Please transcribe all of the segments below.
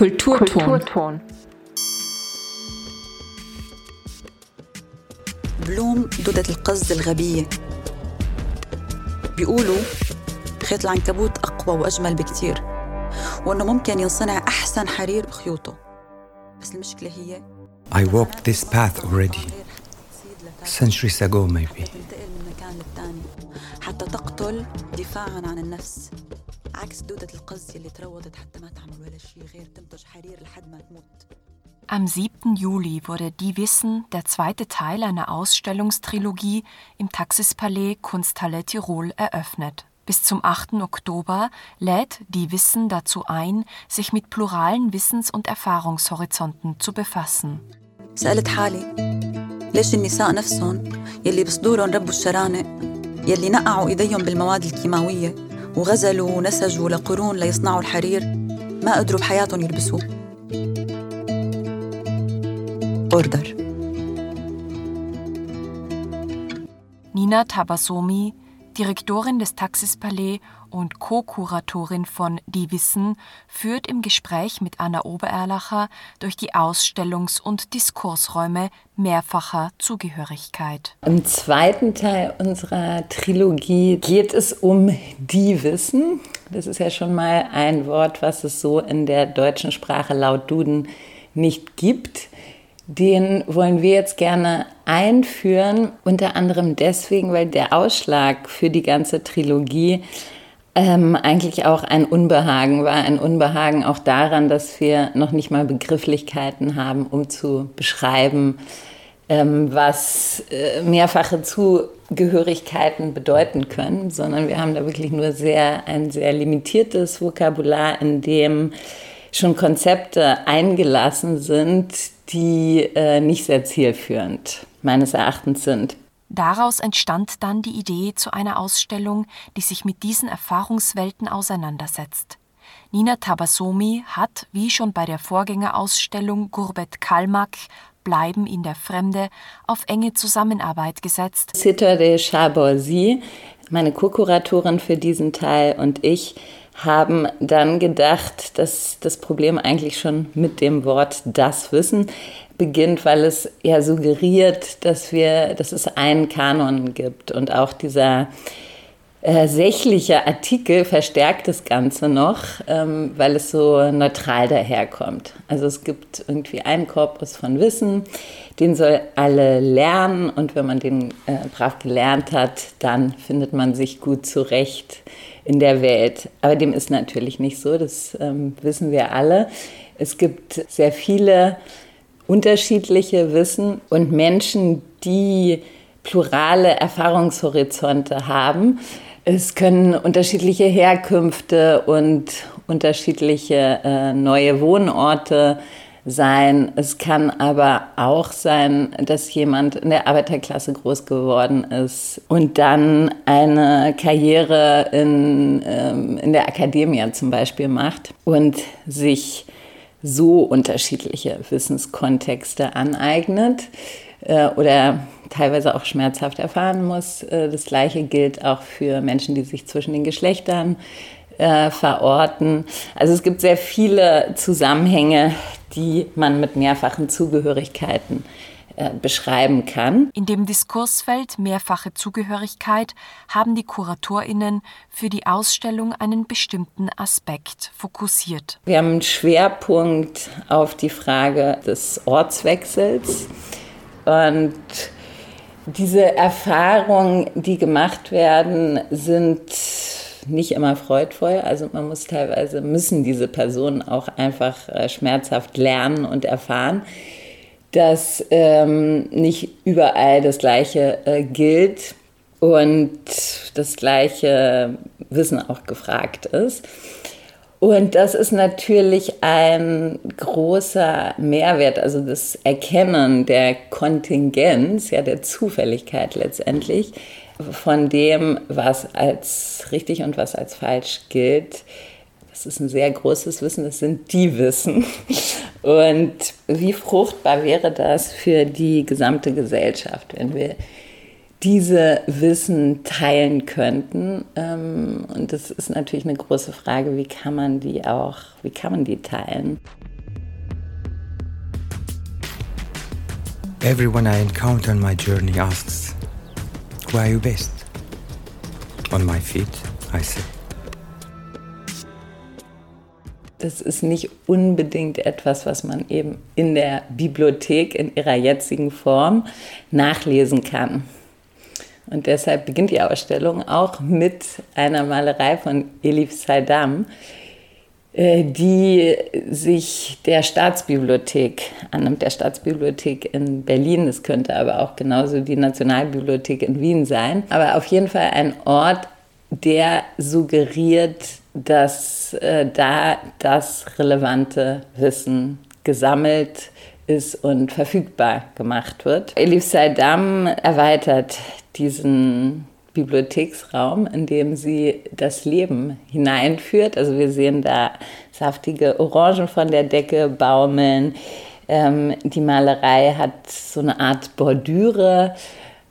Kulturton. Kulturton. بلوم دودة القز الغبية. بيقولوا خيط العنكبوت أقوى وأجمل بكتير وإنه ممكن ينصنع أحسن حرير بخيوطه. بس المشكلة هي I walked this path already. Centuries ago maybe. حتى تقتل دفاعا عن النفس. عكس دودة القز اللي تروضت حتى ما تعمل ولا شيء غير تنتج حرير لحد ما تموت Am 7. Juli wurde Die Wissen, der zweite Teil einer Ausstellungstrilogie, im Taxispalais Kunsthalle Tirol eröffnet. Bis zum 8. Oktober lädt Die Wissen dazu ein, sich mit pluralen Wissens- und Erfahrungshorizonten zu befassen. سألت حالي ليش النساء نفسهم يلي بصدورهم ربوا الشرانق يلي نقعوا ايديهم بالمواد الكيماوية وغزلوا ونسجوا لقرون ليصنعوا الحرير. ما قدروا بحياتهم يلبسوه اوردر Nina Tabasomi, Direktorin des Taxispalais und Co-Kuratorin von Die Wissen, führt im Gespräch mit Anna Obererlacher durch die Ausstellungs- und Diskursräume mehrfacher Zugehörigkeit. Im zweiten Teil unserer Trilogie geht es um Die Wissen. Das ist ja schon mal ein Wort, was es so in der deutschen Sprache laut Duden nicht gibt. Den wollen wir jetzt gerne einführen, unter anderem deswegen, weil der Ausschlag für die ganze Trilogie ähm, eigentlich auch ein Unbehagen war. Ein Unbehagen auch daran, dass wir noch nicht mal Begrifflichkeiten haben, um zu beschreiben, ähm, was äh, mehrfache Zugehörigkeiten bedeuten können, sondern wir haben da wirklich nur sehr, ein sehr limitiertes Vokabular, in dem schon Konzepte eingelassen sind, die äh, nicht sehr zielführend meines Erachtens sind. Daraus entstand dann die Idee zu einer Ausstellung, die sich mit diesen Erfahrungswelten auseinandersetzt. Nina Tabasomi hat, wie schon bei der Vorgängerausstellung Gurbet Kalmak, Bleiben in der Fremde, auf enge Zusammenarbeit gesetzt. Sitter de Chaborsi, meine Co-Kuratorin für diesen Teil und ich haben dann gedacht, dass das Problem eigentlich schon mit dem Wort das Wissen beginnt, weil es ja suggeriert, dass wir, dass es einen Kanon gibt. Und auch dieser äh, sächliche Artikel verstärkt das Ganze noch, ähm, weil es so neutral daherkommt. Also es gibt irgendwie einen Korpus von Wissen, den soll alle lernen. Und wenn man den äh, brav gelernt hat, dann findet man sich gut zurecht in der Welt. Aber dem ist natürlich nicht so, das ähm, wissen wir alle. Es gibt sehr viele unterschiedliche Wissen und Menschen, die plurale Erfahrungshorizonte haben. Es können unterschiedliche Herkünfte und unterschiedliche äh, neue Wohnorte sein. Es kann aber auch sein, dass jemand in der Arbeiterklasse groß geworden ist und dann eine Karriere in, ähm, in der Akademie zum Beispiel macht und sich so unterschiedliche Wissenskontexte aneignet äh, oder teilweise auch schmerzhaft erfahren muss. Äh, das Gleiche gilt auch für Menschen, die sich zwischen den Geschlechtern äh, verorten. Also es gibt sehr viele Zusammenhänge, die man mit mehrfachen Zugehörigkeiten äh, beschreiben kann. In dem Diskursfeld mehrfache Zugehörigkeit haben die Kuratorinnen für die Ausstellung einen bestimmten Aspekt fokussiert. Wir haben einen Schwerpunkt auf die Frage des Ortswechsels und diese Erfahrungen, die gemacht werden, sind nicht immer freudvoll. Also man muss teilweise, müssen diese Personen auch einfach äh, schmerzhaft lernen und erfahren, dass ähm, nicht überall das Gleiche äh, gilt und das gleiche Wissen auch gefragt ist. Und das ist natürlich ein großer Mehrwert, also das Erkennen der Kontingenz, ja der Zufälligkeit letztendlich, von dem, was als richtig und was als falsch gilt. Das ist ein sehr großes Wissen, das sind die Wissen. Und wie fruchtbar wäre das für die gesamte Gesellschaft, wenn wir diese Wissen teilen könnten. Ähm, und das ist natürlich eine große Frage, wie kann man die auch, wie kann man die teilen? Everyone I encounter on my journey asks, Who are you best? On my feet, I say. Das ist nicht unbedingt etwas, was man eben in der Bibliothek in ihrer jetzigen Form nachlesen kann. Und deshalb beginnt die Ausstellung auch mit einer Malerei von Elif Saidam, die sich der Staatsbibliothek annimmt, der Staatsbibliothek in Berlin. Es könnte aber auch genauso die Nationalbibliothek in Wien sein. Aber auf jeden Fall ein Ort, der suggeriert, dass äh, da das relevante Wissen gesammelt ist und verfügbar gemacht wird. Elif Saidam erweitert diesen Bibliotheksraum, in dem sie das Leben hineinführt. Also wir sehen da saftige Orangen von der Decke baumeln. Ähm, die Malerei hat so eine Art Bordüre.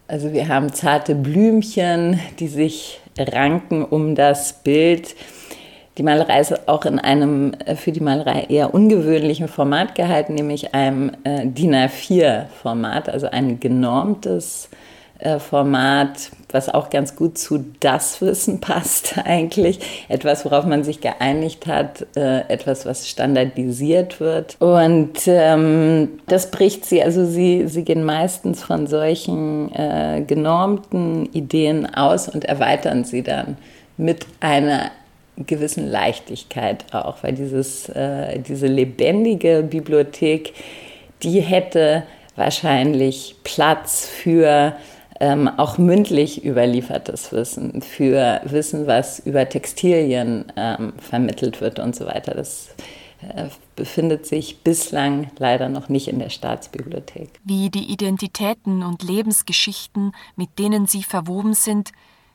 Also wir haben zarte Blümchen, die sich ranken um das Bild. Die Malerei ist auch in einem äh, für die Malerei eher ungewöhnlichen Format gehalten, nämlich einem äh, DIN A4-Format, also ein genormtes äh, Format, was auch ganz gut zu das Wissen passt eigentlich. Etwas, worauf man sich geeinigt hat, äh, etwas, was standardisiert wird. Und ähm, das bricht sie, also sie, sie gehen meistens von solchen äh, genormten Ideen aus und erweitern sie dann mit einer gewissen Leichtigkeit auch, weil dieses, äh, diese lebendige Bibliothek, die hätte wahrscheinlich Platz für ähm, auch mündlich überliefertes Wissen, für Wissen, was über Textilien ähm, vermittelt wird und so weiter. Das äh, befindet sich bislang leider noch nicht in der Staatsbibliothek. Wie die Identitäten und Lebensgeschichten, mit denen sie verwoben sind,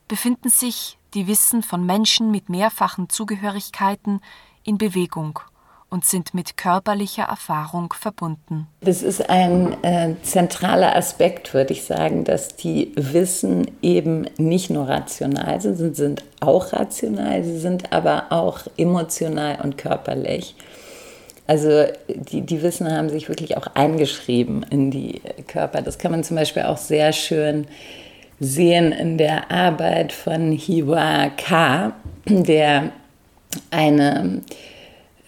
befinden sich die Wissen von Menschen mit mehrfachen Zugehörigkeiten in Bewegung und sind mit körperlicher Erfahrung verbunden. Das ist ein äh, zentraler Aspekt, würde ich sagen, dass die Wissen eben nicht nur rational sind, sie sind auch rational, sie sind aber auch emotional und körperlich. Also die, die Wissen haben sich wirklich auch eingeschrieben in die Körper. Das kann man zum Beispiel auch sehr schön sehen in der Arbeit von Hiwa K., der eine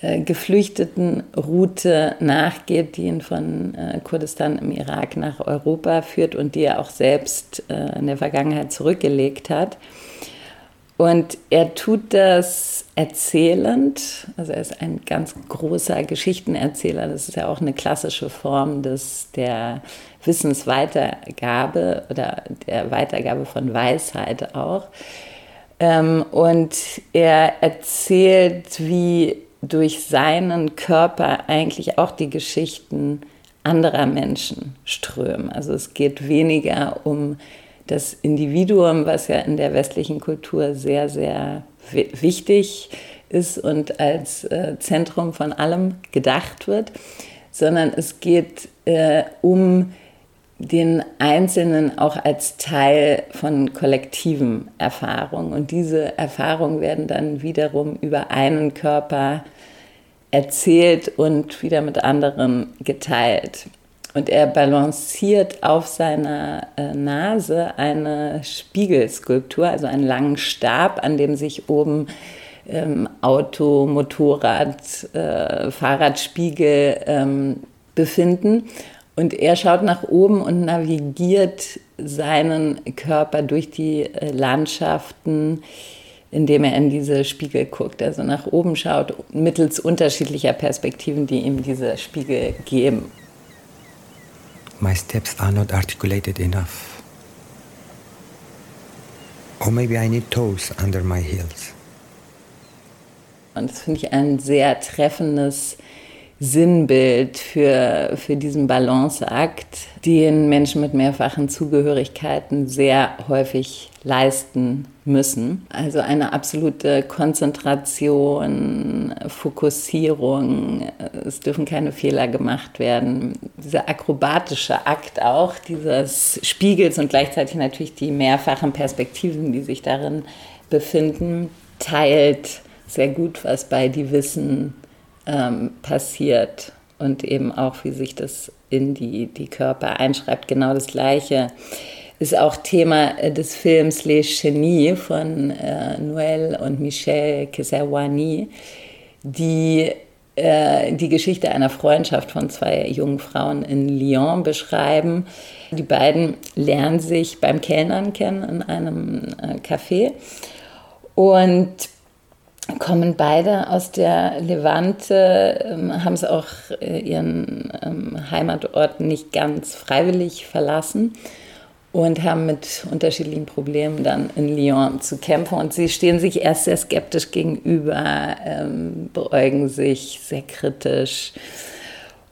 äh, geflüchteten Route nachgeht, die ihn von äh, Kurdistan im Irak nach Europa führt und die er auch selbst äh, in der Vergangenheit zurückgelegt hat. Und er tut das erzählend, also er ist ein ganz großer Geschichtenerzähler, das ist ja auch eine klassische Form des, der Wissensweitergabe oder der Weitergabe von Weisheit auch. Ähm, und er erzählt, wie durch seinen Körper eigentlich auch die Geschichten anderer Menschen strömen. Also es geht weniger um das Individuum, was ja in der westlichen Kultur sehr, sehr wichtig ist und als äh, Zentrum von allem gedacht wird, sondern es geht äh, um den Einzelnen auch als Teil von kollektiven Erfahrungen. Und diese Erfahrungen werden dann wiederum über einen Körper erzählt und wieder mit anderen geteilt. Und er balanciert auf seiner äh, Nase eine Spiegelskulptur, also einen langen Stab, an dem sich oben ähm, Auto, Motorrad, äh, Fahrradspiegel ähm, befinden. Und er schaut nach oben und navigiert seinen Körper durch die äh, Landschaften, indem er in diese Spiegel guckt, also nach oben schaut, mittels unterschiedlicher Perspektiven, die ihm diese Spiegel geben. My steps are not articulated enough. Or maybe I need toes under my heels. Und das finde ich ein sehr treffendes Sinnbild für, für diesen Balanceakt, den Menschen mit mehrfachen Zugehörigkeiten sehr häufig leisten müssen. Also eine absolute Konzentration, Fokussierung, es dürfen keine Fehler gemacht werden. Dieser akrobatische Akt auch dieses Spiegels und gleichzeitig natürlich die mehrfachen Perspektiven, die sich darin befinden, teilt sehr gut, was bei die Wissen ähm, passiert und eben auch, wie sich das in die, die Körper einschreibt. Genau das Gleiche ist auch Thema des Films Les Genies von äh, Noël und Michel Kesawani, die äh, die Geschichte einer Freundschaft von zwei jungen Frauen in Lyon beschreiben. Die beiden lernen sich beim Kellnern kennen in einem äh, Café und kommen beide aus der Levante, ähm, haben es auch äh, ihren ähm, Heimatort nicht ganz freiwillig verlassen und haben mit unterschiedlichen Problemen dann in Lyon zu kämpfen. Und sie stehen sich erst sehr skeptisch gegenüber, ähm, beäugen sich sehr kritisch.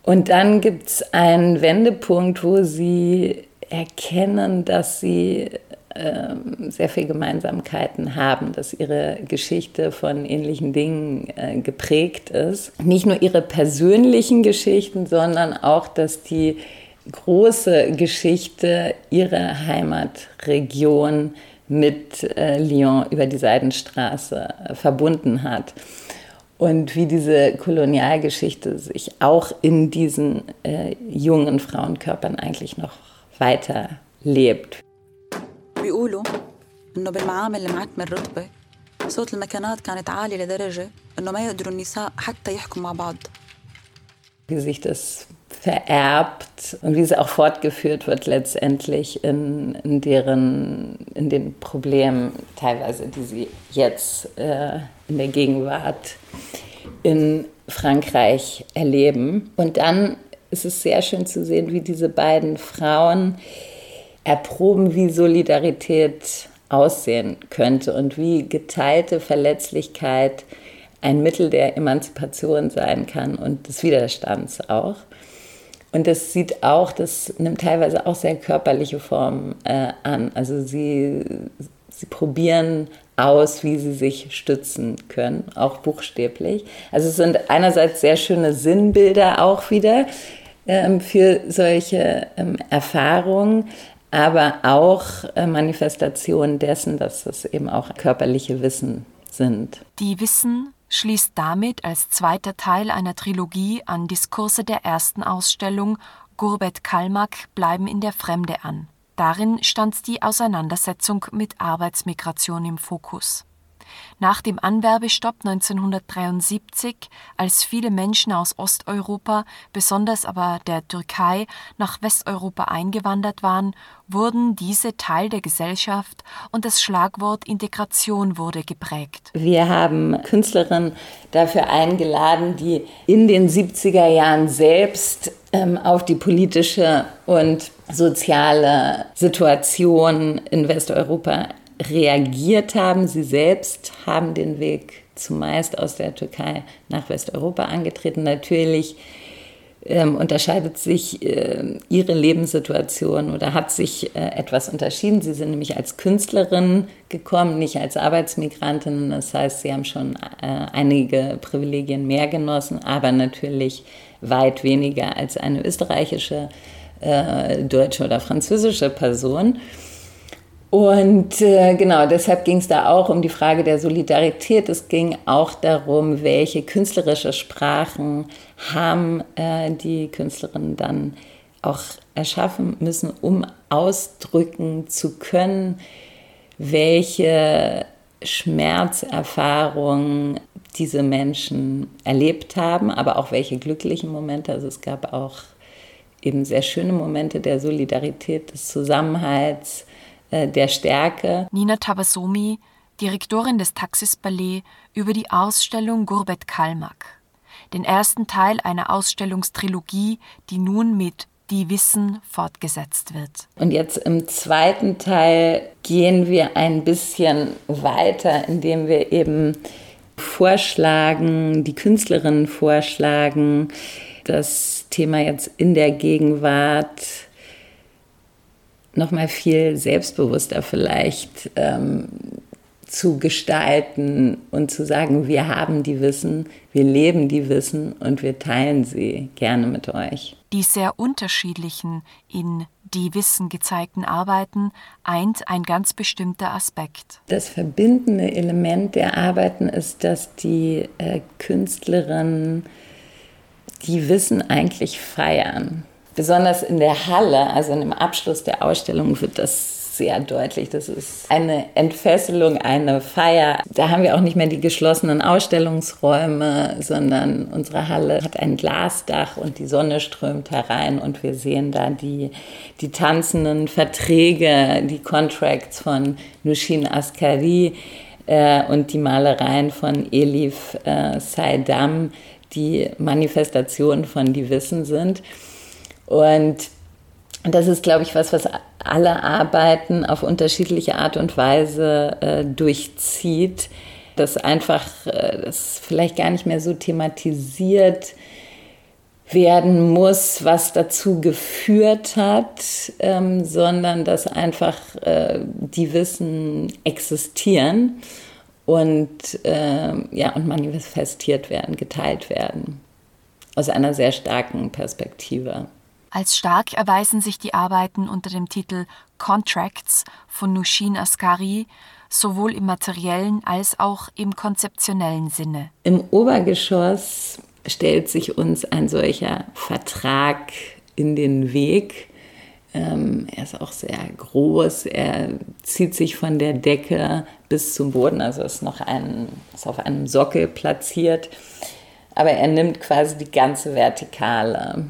Und dann gibt es einen Wendepunkt, wo sie erkennen, dass sie sehr viele Gemeinsamkeiten haben, dass ihre Geschichte von ähnlichen Dingen äh, geprägt ist. Nicht nur ihre persönlichen Geschichten, sondern auch, dass die große Geschichte ihrer Heimatregion mit äh, Lyon über die Seidenstraße äh, verbunden hat. Und wie diese Kolonialgeschichte sich auch in diesen jungen Frauenkörpern eigentlich noch weiter lebt. بيقولوا انه بالمعامل المعتمة الرتبة صوت المكانات كانت عالية لدرجة انه ما يقدروا النساء حتى يحكوا مع بعض. Wie sich das vererbt und wie es auch fortgeführt wird letztendlich in, in deren, in den Problemen teilweise, die sie jetzt äh, in der Gegenwart in Frankreich erleben. Und dann ist es sehr schön zu sehen, wie diese beiden Frauen erproben, wie Solidarität aussehen könnte und wie geteilte Verletzlichkeit ein Mittel der Emanzipation sein kann und des Widerstands auch. Und das sieht auch, das nimmt teilweise auch sehr körperliche Formen äh, an. Also sie, sie probieren aus, wie sie sich stützen können, auch buchstäblich. Also es sind einerseits sehr schöne Sinnbilder auch wieder ähm, für solche ähm, Erfahrungen, aber auch äh, Manifestationen dessen, dass es eben auch körperliche Wissen sind. Die Wissen schließt damit als zweiter Teil einer Trilogie an Diskurse der ersten Ausstellung Gurbet Kalmak bleiben in der Fremde an. Darin stand die Auseinandersetzung mit Arbeitsmigration im Fokus. Nach dem Anwerbestopp 1973, als viele Menschen aus Osteuropa, besonders aber der Türkei, nach Westeuropa eingewandert waren, wurden diese Teil der Gesellschaft und das Schlagwort Integration wurde geprägt. Wir haben Künstlerinnen dafür eingeladen, die in den 70er Jahren selbst ähm, auf die politische und soziale Situation in Westeuropa reagiert haben. Sie selbst haben den Weg zumeist aus der Türkei nach Westeuropa angetreten. Natürlich ähm, unterscheidet sich äh, ihre Lebenssituation oder hat sich äh, etwas unterschieden. Sie sind nämlich als Künstlerin gekommen, nicht als Arbeitsmigrantin. Das heißt, sie haben schon äh, einige Privilegien mehr genossen, aber natürlich weit weniger als eine österreichische, äh, deutsche oder französische Person. Und äh, genau, deshalb ging es da auch um die Frage der Solidarität. Es ging auch darum, welche künstlerische Sprachen haben äh, die Künstlerinnen dann auch erschaffen müssen, um ausdrücken zu können, welche Schmerzerfahrungen diese Menschen erlebt haben, aber auch welche glücklichen Momente. Also es gab auch eben sehr schöne Momente der Solidarität, des Zusammenhalts, der Stärke. Nina Tabasomi, Direktorin des Taxis Ballet, über die Ausstellung Gurbet Kalmak, den ersten Teil einer Ausstellungstrilogie, die nun mit die Wissen fortgesetzt wird. Und jetzt im zweiten Teil gehen wir ein bisschen weiter, indem wir eben vorschlagen, die Künstlerinnen vorschlagen, das Thema jetzt in der Gegenwart noch mal viel selbstbewusster vielleicht ähm, zu gestalten und zu sagen, wir haben die Wissen, wir leben die Wissen und wir teilen sie gerne mit euch. Die sehr unterschiedlichen in die Wissen gezeigten Arbeiten eint ein ganz bestimmter Aspekt. Das verbindende Element der Arbeiten ist, dass die äh, Künstlerinnen die Wissen eigentlich feiern besonders in der Halle, also im Abschluss der Ausstellung, wird das sehr deutlich. Das ist eine Entfesselung, eine Feier. Da haben wir auch nicht mehr die geschlossenen Ausstellungsräume, sondern unsere Halle hat ein Glasdach und die Sonne strömt herein und wir sehen da die, die tanzenden Verträge, die Contracts von Nushin Askari äh, und die Malereien von Elif äh, Saidam, die Manifestationen von Die Wissen sind. Und das ist, glaube ich, was, was alle Arbeiten auf unterschiedliche Art und Weise äh, durchzieht, dass einfach äh, das vielleicht gar nicht mehr so thematisiert werden muss, was dazu geführt hat, ähm, sondern dass einfach äh, die Wissen existieren und, äh, ja, und manifestiert werden, geteilt werden. Aus einer sehr starken Perspektive. Als stark erweisen sich die Arbeiten unter dem Titel Contracts von Nushin Askari sowohl im materiellen als auch im konzeptionellen Sinne. Im Obergeschoss stellt sich uns ein solcher Vertrag in den Weg. Ähm, er ist auch sehr groß, er zieht sich von der Decke bis zum Boden, also ist noch ein, ist auf einem Sockel platziert, aber er nimmt quasi die ganze Vertikale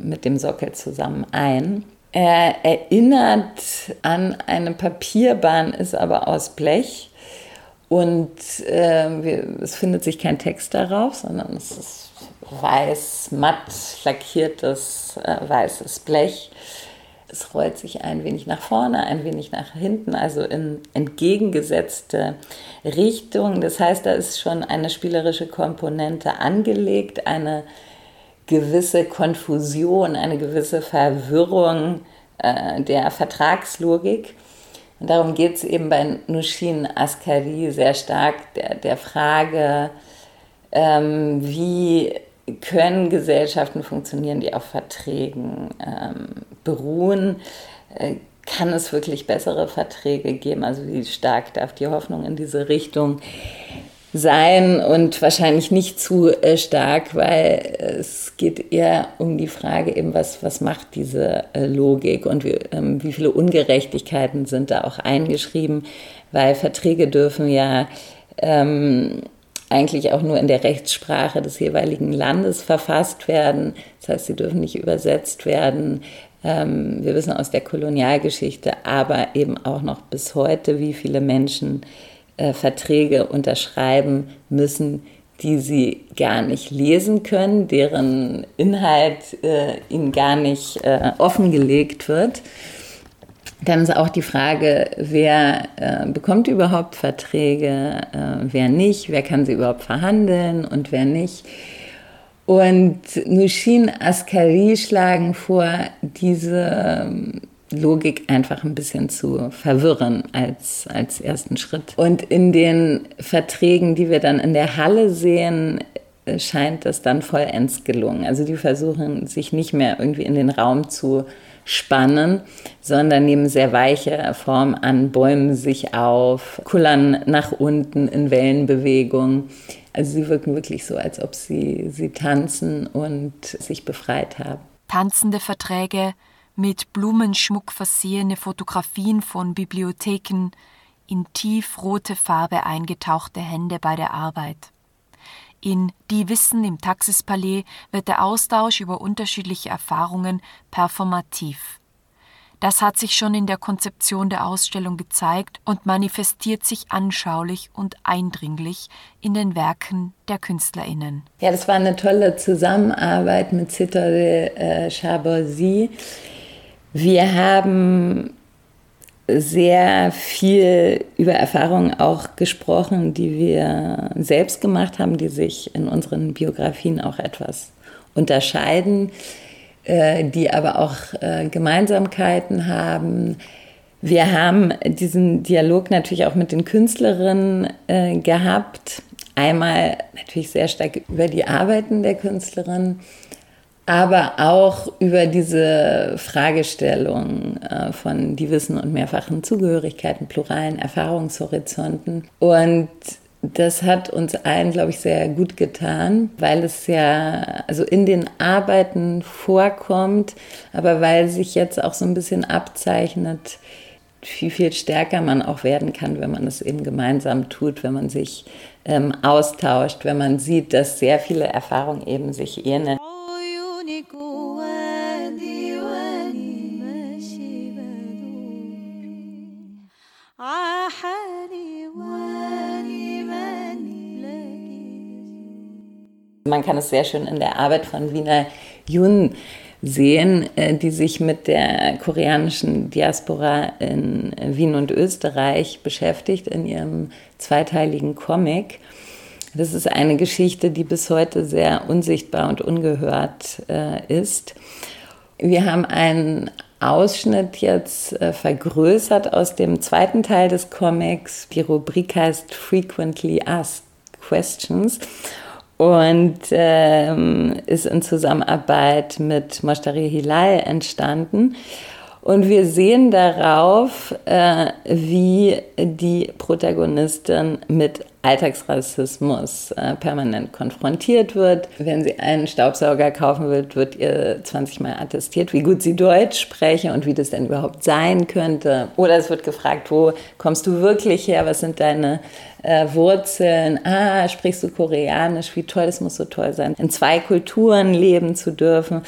mit dem Sockel zusammen ein. Er erinnert an eine Papierbahn, ist aber aus Blech und äh, wir, es findet sich kein Text darauf, sondern es ist weiß, matt lackiertes äh, weißes Blech. Es rollt sich ein wenig nach vorne, ein wenig nach hinten, also in entgegengesetzte Richtungen. Das heißt, da ist schon eine spielerische Komponente angelegt, eine gewisse Konfusion, eine gewisse Verwirrung äh, der Vertragslogik. Und darum geht es eben bei Nushin Askari sehr stark der, der Frage, ähm, wie können Gesellschaften funktionieren, die auf Verträgen ähm, beruhen? Äh, kann es wirklich bessere Verträge geben? Also wie stark darf die Hoffnung in diese Richtung sein und wahrscheinlich nicht zu äh, stark, weil es geht eher um die Frage eben, was, was macht diese äh, Logik und wie, ähm, wie viele Ungerechtigkeiten sind da auch eingeschrieben, weil Verträge dürfen ja ähm, eigentlich auch nur in der Rechtssprache des jeweiligen Landes verfasst werden. Das heißt, sie dürfen nicht übersetzt werden. Ähm, wir wissen aus der Kolonialgeschichte, aber eben auch noch bis heute, wie viele Menschen äh, Verträge unterschreiben müssen, die sie gar nicht lesen können, deren Inhalt äh, ihnen gar nicht äh, offengelegt wird. Dann ist auch die Frage, wer äh, bekommt überhaupt Verträge, äh, wer nicht, wer kann sie überhaupt verhandeln und wer nicht. Und Nushin Askari schlagen vor, diese ähm, Logik einfach ein bisschen zu verwirren als, als ersten Schritt. Und in den Verträgen, die wir dann in der Halle sehen, äh, scheint das dann vollends gelungen. Also die versuchen sich nicht mehr irgendwie in den Raum zu spannen, sondern nehmen sehr weiche Form an, bäumen sich auf, kullern nach unten in Wellenbewegung. Also sie wirken wirklich so, als ob sie, sie tanzen und sich befreit haben. Tanzende Verträge, mit Blumenschmuck versehene Fotografien von Bibliotheken, in tiefrote Farbe eingetauchte Hände bei der Arbeit. In Die Wissen im Taxispalais wird der Austausch über unterschiedliche Erfahrungen performativ. Das hat sich schon in der Konzeption der Ausstellung gezeigt und manifestiert sich anschaulich und eindringlich in den Werken der KünstlerInnen. Ja, das war eine tolle Zusammenarbeit mit Citore äh, Chabosi. Wir haben sehr viel über Erfahrungen auch gesprochen, die wir selbst gemacht haben, die sich in unseren Biografien auch etwas unterscheiden, äh, die aber auch äh, Gemeinsamkeiten haben. Wir haben diesen Dialog natürlich auch mit den Künstlerinnen äh, gehabt. Einmal natürlich sehr stark über die Arbeiten der Künstlerin, aber auch über diese Fragestellung äh, von die Wissen und mehrfachen Zugehörigkeiten, pluralen Erfahrungshorizonten. Und das hat uns allen, glaube ich, sehr gut getan, weil es ja also in den Arbeiten vorkommt, aber weil sich jetzt auch so ein bisschen abzeichnet, wie viel stärker man auch werden kann, wenn man es eben gemeinsam tut, wenn man sich ähm, austauscht, wenn man sieht, dass sehr viele Erfahrungen eben sich ähneln. Man kann es sehr schön in der Arbeit von Wiener Jun sehen, äh, die sich mit der koreanischen Diaspora in Wien und Österreich beschäftigt in ihrem zweiteiligen Comic. Das ist eine Geschichte, die bis heute sehr unsichtbar und ungehört äh, ist. Wir haben einen Ausschnitt jetzt äh, vergrößert aus dem zweiten Teil des Comics. Die Rubrik heißt Frequently Asked Questions und ähm, ist in Zusammenarbeit mit Moshtari Hilal entstanden. Und wir sehen darauf, äh, wie die Protagonistin mit Alltagsrassismus äh, permanent konfrontiert wird. Wenn sie einen Staubsauger kaufen will, wird ihr 20 Mal attestiert, wie gut sie Deutsch spreche und wie das denn überhaupt sein könnte. Oder es wird gefragt, wo kommst du wirklich her? Was sind deine äh, Wurzeln? Ah, sprichst du Koreanisch? Wie toll, das muss so toll sein, in zwei Kulturen leben zu dürfen.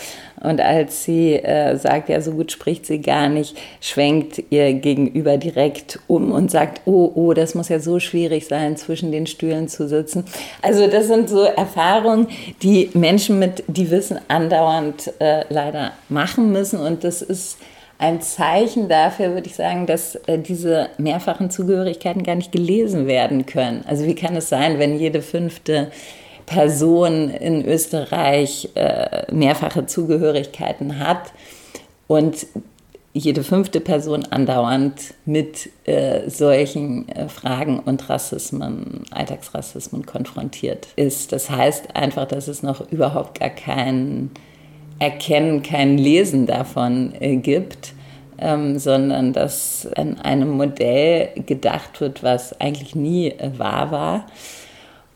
Und als sie äh, sagt, ja, so gut spricht sie gar nicht, schwenkt ihr gegenüber direkt um und sagt, oh, oh, das muss ja so schwierig sein, zwischen den Stühlen zu sitzen. Also das sind so Erfahrungen, die Menschen mit, die Wissen andauernd äh, leider machen müssen. Und das ist ein Zeichen dafür, würde ich sagen, dass äh, diese mehrfachen Zugehörigkeiten gar nicht gelesen werden können. Also wie kann es sein, wenn jede fünfte Person in Österreich äh, mehrfache Zugehörigkeiten hat und jede fünfte Person andauernd mit äh, solchen äh, Fragen und Rassismen, Alltagsrassismen konfrontiert ist. Das heißt einfach, dass es noch überhaupt gar kein Erkennen, kein Lesen davon äh, gibt, ähm, sondern dass an einem Modell gedacht wird, was eigentlich nie äh, wahr war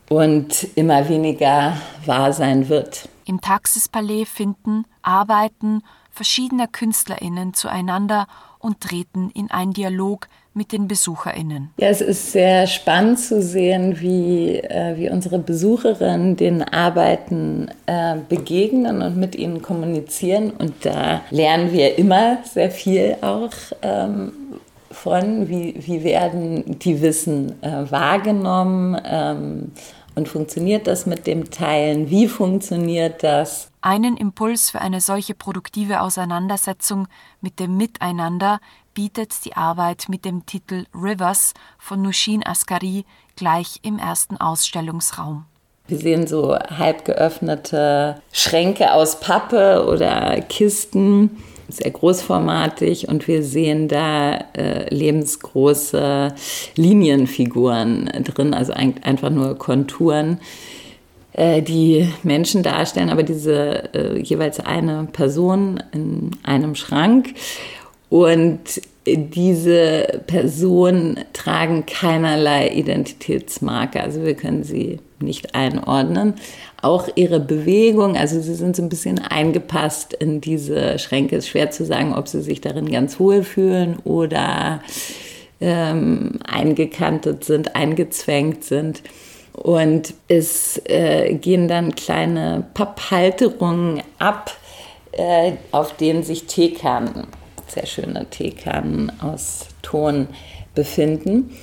und immer weniger wahr sein wird. Im Taxispalais finden, arbeiten verschiedener KünstlerInnen zueinander und treten in einen Dialog mit den BesucherInnen. Ja, es ist sehr spannend zu sehen, wie, äh, wie unsere Besucherinnen den Arbeiten äh, begegnen und mit ihnen kommunizieren. Und da lernen wir immer sehr viel auch ähm, von, wie, wie werden die Wissen äh, wahrgenommen ähm, und funktioniert das mit dem Teilen, wie funktioniert das. Einen Impuls für eine solche produktive Auseinandersetzung mit dem Miteinander bietet die Arbeit mit dem Titel Rivers von Nushin Askari gleich im ersten Ausstellungsraum. Wir sehen so halb geöffnete Schränke aus Pappe oder Kisten sehr großformatig und wir sehen da äh, lebensgroße Linienfiguren drin, also ein, einfach nur Konturen, äh, die Menschen darstellen, aber diese äh, jeweils eine Person in einem Schrank. Und diese Personen tragen keinerlei Identitätsmarke, also wir können sie nicht einordnen. Auch ihre Bewegung, also sie sind so ein bisschen eingepasst in diese Schränke. Es ist schwer zu sagen, ob sie sich darin ganz wohl fühlen oder ähm, eingekantet sind, eingezwängt sind. Und es äh, gehen dann kleine Papphalterungen ab, äh, auf denen sich Teekannen sehr schöne Teekannen aus Ton befinden.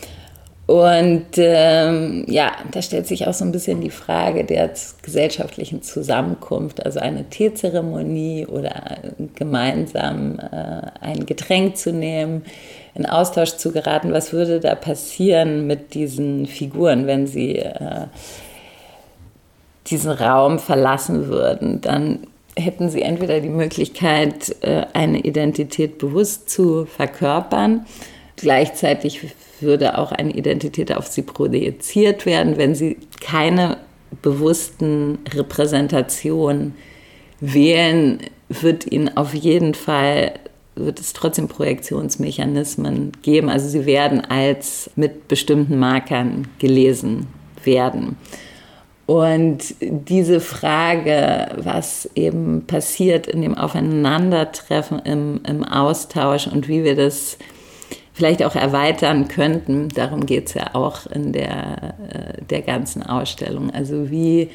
Und ähm, ja, da stellt sich auch so ein bisschen die Frage der gesellschaftlichen Zusammenkunft, also eine Teezeremonie oder gemeinsam äh, ein Getränk zu nehmen, in Austausch zu geraten. Was würde da passieren mit diesen Figuren, wenn sie äh, diesen Raum verlassen würden? Dann hätten sie entweder die Möglichkeit, äh, eine Identität bewusst zu verkörpern. Gleichzeitig würde auch eine Identität auf sie projiziert werden, wenn sie keine bewussten Repräsentationen wählen, wird ihnen auf jeden Fall wird es trotzdem Projektionsmechanismen geben. Also sie werden als mit bestimmten Markern gelesen werden. Und diese Frage, was eben passiert in dem Aufeinandertreffen, im, im Austausch und wie wir das vielleicht auch erweitern könnten, darum geht es ja auch in der, äh, der ganzen Ausstellung. Also wie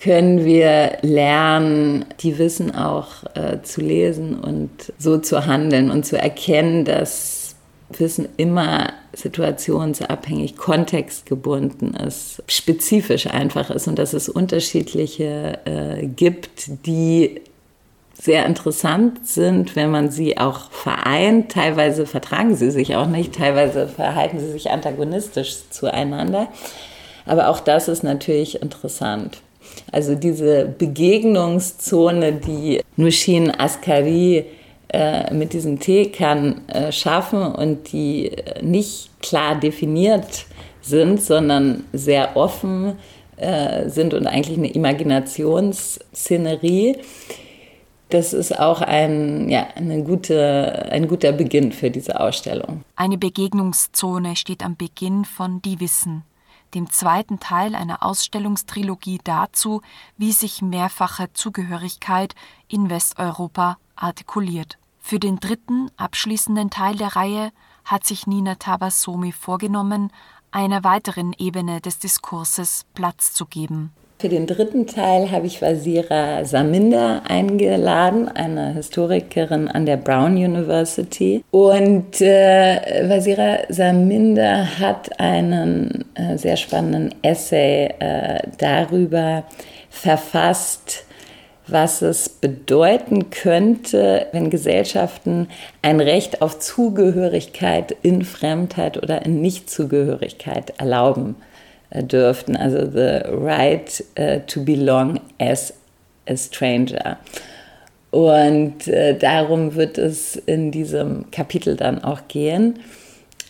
können wir lernen, die Wissen auch äh, zu lesen und so zu handeln und zu erkennen, dass Wissen immer situationsabhängig, kontextgebunden ist, spezifisch einfach ist und dass es unterschiedliche äh, gibt, die sehr interessant sind, wenn man sie auch vereint. Teilweise vertragen sie sich auch nicht, teilweise verhalten sie sich antagonistisch zueinander. Aber auch das ist natürlich interessant. Also diese Begegnungszone, die Nushin Askari äh, mit diesem Teekern äh, schaffen und die äh, nicht klar definiert sind, sondern sehr offen äh, sind und eigentlich eine Imaginationsszenerie. Das ist auch ein, ja, eine gute, ein guter Beginn für diese Ausstellung. Eine Begegnungszone steht am Beginn von Die Wissen, dem zweiten Teil einer Ausstellungstrilogie dazu, wie sich mehrfache Zugehörigkeit in Westeuropa artikuliert. Für den dritten, abschließenden Teil der Reihe hat sich Nina Tabasomi vorgenommen, einer weiteren Ebene des Diskurses Platz zu geben. Für den dritten Teil habe ich Vasira Saminder eingeladen, eine Historikerin an der Brown University. Und äh, Vasira Saminder hat einen äh, sehr spannenden Essay äh, darüber verfasst, was es bedeuten könnte, wenn Gesellschaften ein Recht auf Zugehörigkeit in Fremdheit oder in Nichtzugehörigkeit erlauben dürften. Also the right uh, to belong as a stranger. Und äh, darum wird es in diesem Kapitel dann auch gehen.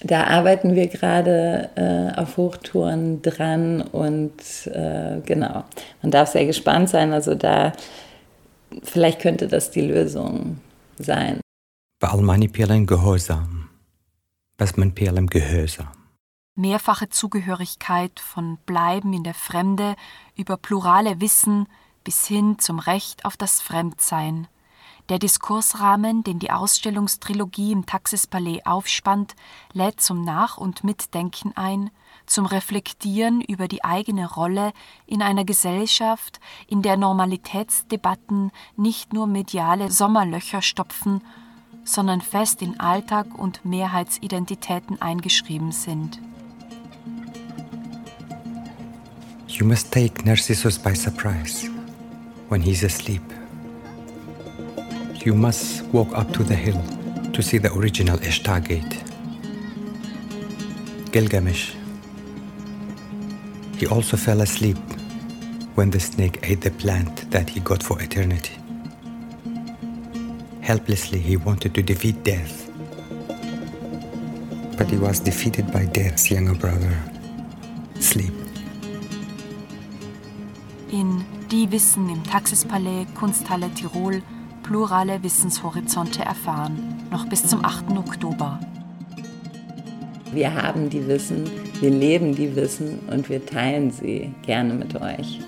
Da arbeiten wir gerade äh, auf Hochtouren dran und äh, genau, man darf sehr gespannt sein. Also da Vielleicht könnte das die Lösung sein. Baalmani Pirlen Gehorsam. Was man Pirlem Gehörsam. Mehrfache Zugehörigkeit von Bleiben in der Fremde über plurale Wissen bis hin zum Recht auf das Fremdsein. Der Diskursrahmen, den die Ausstellungstrilogie im Taxispalais aufspannt, lädt zum Nach- und Mitdenken ein, zum Reflektieren über die eigene Rolle in einer Gesellschaft, in der Normalitätsdebatten nicht nur mediale Sommerlöcher stopfen, sondern fest in Alltag und Mehrheitsidentitäten eingeschrieben sind. You must take Narcissus by surprise when he's asleep. You must walk up to the hill to see the original Ishtar gate. Gilgamesh He also fell asleep when the snake ate the plant that he got for eternity. Helplessly, he wanted to defeat death. But he was defeated by death's younger brother, sleep. Die Wissen im Taxispalais Kunsthalle Tirol plurale Wissenshorizonte erfahren, noch bis zum 8. Oktober. Wir haben die Wissen, wir leben die Wissen und wir teilen sie gerne mit euch.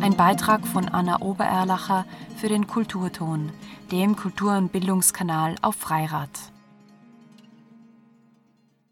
Ein Beitrag von Anna Obererlacher für den Kulturton, dem Kultur- und Bildungskanal auf Freirad.